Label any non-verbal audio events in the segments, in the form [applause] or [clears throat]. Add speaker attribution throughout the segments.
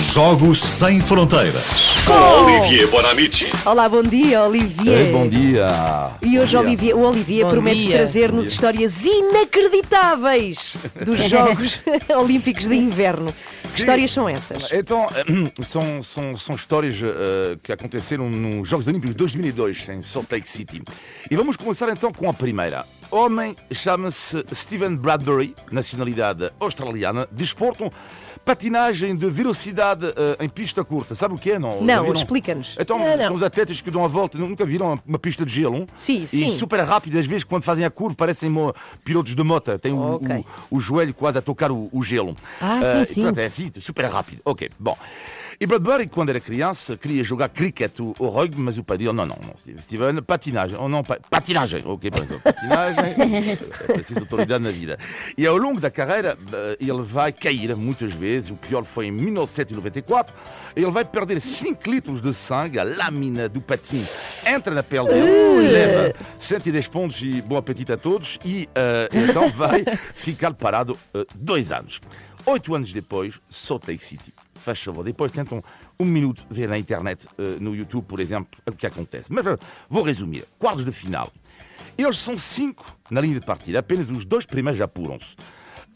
Speaker 1: Jogos Sem Fronteiras.
Speaker 2: Com Olivier Bonamici.
Speaker 3: Olá, bom dia, Olivier.
Speaker 4: Ei, bom dia.
Speaker 3: E hoje
Speaker 4: Bom dia.
Speaker 3: Olivier, o Olivier
Speaker 5: Bom
Speaker 3: promete trazer-nos histórias inacreditáveis dos [laughs] Jogos [laughs] Olímpicos de Inverno. Que histórias são essas?
Speaker 4: Então, [clears throat] são, são, são histórias eh, que aconteceram nos Jogos Olímpicos de 2002, em Salt Lake City. E vamos começar então com a primeira. Homem chama-se Steven Bradbury, nacionalidade australiana, desporto patinagem de velocidade eh, em pista curta. Sabe o que é? Não,
Speaker 3: Não, explica-nos.
Speaker 4: Então,
Speaker 5: Não, não.
Speaker 4: são os atletas que dão a volta, nunca viram uma- pista de gelo?
Speaker 3: Sim,
Speaker 4: E
Speaker 3: sim.
Speaker 4: super rápido, às vezes, quando fazem a curva, parecem pilotos de moto. Tem o,
Speaker 3: Ok.
Speaker 4: o, o joelho quase a tocar o, o gelo.
Speaker 5: Ah,
Speaker 4: Eh,
Speaker 5: sim,
Speaker 4: e
Speaker 5: sim.
Speaker 4: pronto, é assim, super rápido. Ok, bom. E Bradbury, quando era criança, queria jogar cricket ou, ou rugby, mas o pai disse: não, não, não, Steven, patinagem. Oh, não, pa- patinagem. Ok, pronto, patinagem. [laughs] é preciso autoridade na vida. E ao longo da carreira, eh, ele vai cair muitas vezes. O pior foi em 1994. Ele vai perder 5 litros de sangue. A lâmina do patim entra na pele dele, leva 110 pontos e bom apetite a todos. E eh, então vai ficar parado eh, dois anos. Oito anos depois, Lake City. Faz favor, depois tentam um minuto ver na internet, eh, no YouTube, por exemplo, o que acontece. Mas eh, vou resumir. Quartos de final. Eles são cinco na linha de partida, apenas os dois primeiros apuram-se.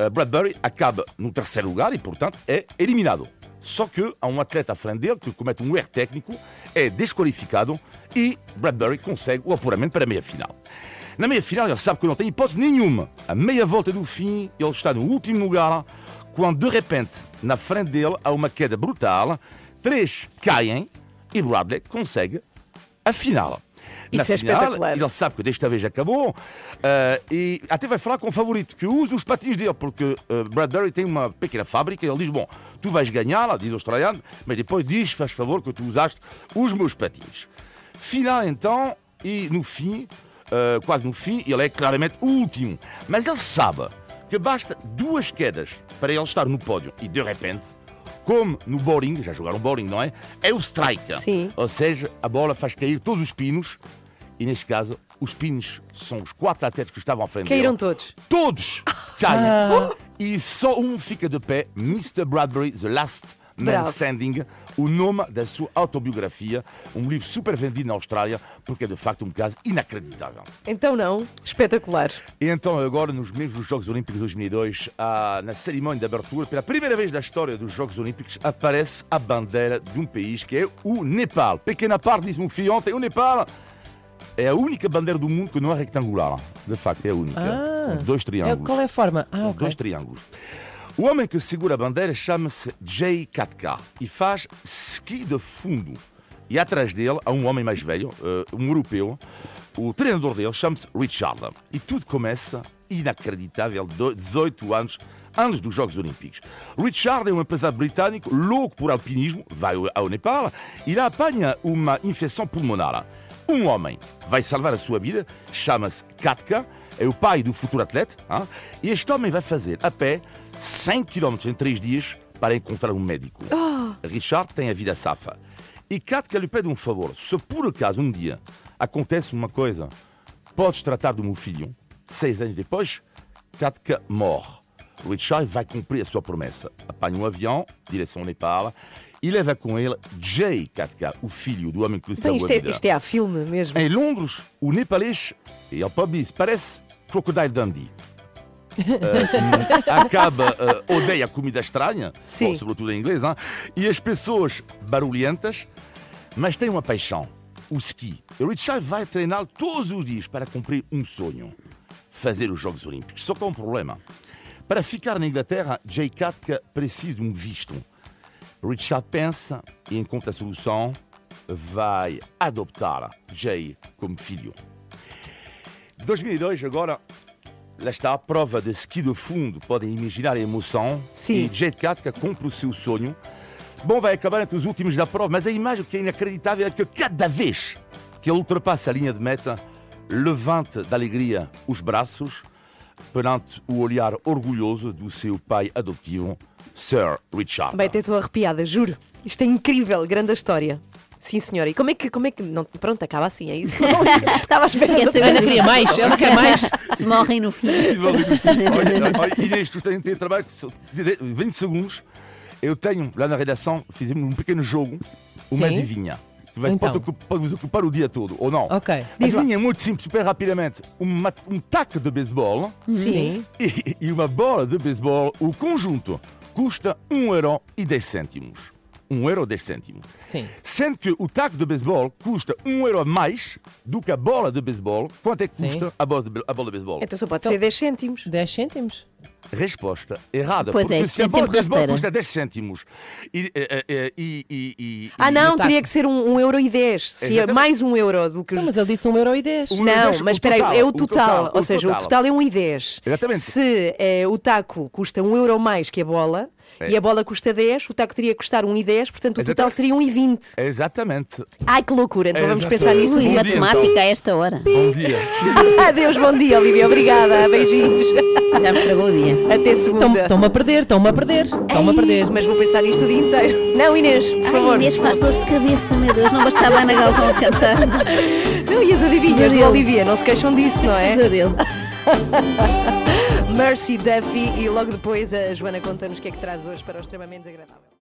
Speaker 4: Uh, Bradbury acaba no terceiro lugar e, portanto, é eliminado. Só que há um atleta à frente dele que comete um erro técnico, é desqualificado e Bradbury consegue o apuramento para a meia-final. Na meia-final, ele sabe que não tem hipótese nenhuma. A meia volta do fim, ele está no último lugar, quando de repente, na frente dele, há uma queda brutal, três caem e Bradley consegue a final. Na
Speaker 3: Isso é
Speaker 4: final,
Speaker 3: espetacular.
Speaker 4: ele sabe que desta vez acabou eh, e até vai falar com o favorito que usa os patins dele, porque eh, Bradbury tem uma pequena fábrica. Ele diz: Bom, tu vais ganhar, diz o australiano, mas depois diz, faz favor, que tu usaste os meus patins. Final então, e no fim, eh, quase no fim, ele é claramente o último. Mas ele sabe que basta duas quedas para ele estar no pódio e de repente. Como no bowling, já jogaram bowling, não é? É o strike.
Speaker 3: Sim.
Speaker 4: Ou seja, a bola faz cair todos os pinos e neste caso, os pinos são os quatro atletas que estavam à frente
Speaker 3: Caíram todos.
Speaker 4: Todos [laughs] caem. E só um fica de pé, Mr. Bradbury, The Last Man
Speaker 3: Bravo.
Speaker 4: Standing, o nome da sua autobiografia, um livro super vendido na Austrália, porque é de facto um caso inacreditável.
Speaker 3: Então não, espetacular.
Speaker 4: E então, agora, nos mesmos Jogos Olímpicos de 2002, há- na cerimónia de abertura, pela primeira vez da história dos Jogos Olímpicos, aparece a bandeira de um país que é o Nepal. Pequena parte, disse-me filho ontem, o Nepal é a única bandeira do mundo que não é retangular. De facto, é a única.
Speaker 5: Ah.
Speaker 4: São dois
Speaker 5: É,
Speaker 4: triângulos.
Speaker 5: qual é a forma? Ah,
Speaker 4: São
Speaker 5: ok.
Speaker 4: dois triângulos. O homem que segura a bandeira chama-se Jay Katka e faz ski de fundo. E atrás dele há um homem mais velho, eh, um europeu. O treinador dele chama-se Richard. E tudo começa inacreditável, do- 18 anos antes dos Jogos Olímpicos. Richard é um empresário britânico louco por alpinismo, vai ao Nepal e lá apanha uma infecção pulmonar. Um homem vai salvar a sua vida, chama-se Katka, é o pai do futuro atleta, hein? e este homem vai fazer a pé 100 km em 3 dias para encontrar um médico. Richard tem a vida safa. E Katka lhe pede um favor. Se por acaso um dia acontece uma coisa, podes tratar do meu filho. Seis anos depois, Katka morre. Richard vai cumprir a sua promessa. Apanha um avião, direção ao Nepal, e leva com ele Jay Katka, o filho do homem que lhe
Speaker 3: Bem,
Speaker 4: salvou
Speaker 3: isto,
Speaker 4: a
Speaker 3: é,
Speaker 4: vida.
Speaker 3: isto é a filme mesmo.
Speaker 4: Em Londres, o nepalês, e ele pode dizer, parece Crocodile Dundee. [laughs] Eh, acaba, eh, odeia comida estranha, bom, sobretudo em inglês, hein? e as pessoas barulhentas, mas tem uma paixão, o ski. Richard vai treinar todos os dias para cumprir um sonho, fazer os Jogos Olímpicos. Só que há um problema. Para ficar na Inglaterra, Jay Katka precisa de um visto. Richard pensa e encontra a solução, vai adoptar Jay como filho. 2002 agora, lá está a prova de ski de fundo, podem imaginar a emoção.
Speaker 3: Sim.
Speaker 4: E Jay Katka cumpre o seu sonho. Bom, vai acabar entre os últimos da prova, mas a imagem que é inacreditável é que cada vez que ele ultrapassa a linha de meta, levanta de alegria os braços perante o olhar orgulhoso do seu pai adotivo, Sir Richard.
Speaker 3: Bem, até estou arrepiada, juro. Isto é incrível, grande história. Sim, senhora. E como é que. Como é que não, pronto, acaba assim, é isso? [laughs] Estava à espera
Speaker 6: Quer
Speaker 3: de-
Speaker 6: saber
Speaker 5: Ela queria mais, ela quer mais.
Speaker 6: se morrem no fim. [laughs]
Speaker 4: Olha, olha, Inês, tu tens de trabalho de 20 segundos Eu tenho, lá na redação, fizemos um pequeno jogo, uma
Speaker 5: Sim.
Speaker 4: adivinha. Que vai,
Speaker 5: Então.
Speaker 4: pode, ocup- pode vos ocupar o dia todo, ou não?
Speaker 5: Ok.
Speaker 4: A adivinha é muito simples, super rapidamente. Uma, um taco de beisebol
Speaker 5: Sim.
Speaker 4: e, e uma bola de beisebol, o conjunto, custa 1 euro e 10 cêntimos. 1 euro e 10 cêntimos.
Speaker 5: Sim.
Speaker 4: Sendo que o taco de beisebol custa 1 euro a mais do que a bola de beisebol, quanto é que
Speaker 5: Sim.
Speaker 4: custa a bola de, a bola de beisebol?
Speaker 3: Então só pode
Speaker 5: Então-
Speaker 3: ser 10 cêntimos.
Speaker 5: 10 cêntimos.
Speaker 4: Resposta errada.
Speaker 6: Pois é,
Speaker 4: se a
Speaker 6: é
Speaker 4: bola
Speaker 6: sempre rasteira.
Speaker 4: custa 10 cêntimos e, e, e, e, e- e-
Speaker 3: Ah,
Speaker 4: e-
Speaker 3: não,
Speaker 5: o taco?
Speaker 3: teria que ser um, um euro e 10. Se é mais um euro do que os.
Speaker 5: Então, mas ele disse 1 euro e 10.
Speaker 4: Um-
Speaker 3: Não,
Speaker 4: o
Speaker 3: mas espera aí,
Speaker 4: total,
Speaker 3: é o
Speaker 4: o
Speaker 3: total.
Speaker 4: total,
Speaker 3: ou
Speaker 4: o
Speaker 3: seja, o
Speaker 4: total.
Speaker 3: total é 1,10.
Speaker 4: Exatamente.
Speaker 3: Se eh, o taco custa 1 euro mais que a bola
Speaker 4: É.
Speaker 3: e a bola custa 10, o taco teria que custar 1,10, portanto o total seria 1,20.
Speaker 4: Exatamente.
Speaker 3: Ai, que loucura. Então vamos
Speaker 4: Exatamente.
Speaker 3: pensar nisso.
Speaker 4: Bom dia,
Speaker 6: matemática
Speaker 4: então.
Speaker 6: a esta hora.
Speaker 4: Bom dia. [laughs]
Speaker 3: Adeus, bom dia, Olivia. Obrigada. Beijinhos.
Speaker 6: Já me estragou dia.
Speaker 3: Até segunda.
Speaker 5: Estão-me a perder, estão-me a perder. Estão-me a perder.
Speaker 3: Mas vou pensar nisto o dia inteiro. Não, Inês, por
Speaker 6: Ai,
Speaker 3: favor.
Speaker 6: Inês faz dores de cabeça, meu Deus, não bastava a Ana Galvão cantar.
Speaker 3: Não, e as adivinhas do. Olivia, não se queixam disso, não é?
Speaker 6: Pesadelo. [laughs]
Speaker 3: Mercy Duffy e logo depois a Joana conta-nos o que é que traz hoje para o extremamente desagradável.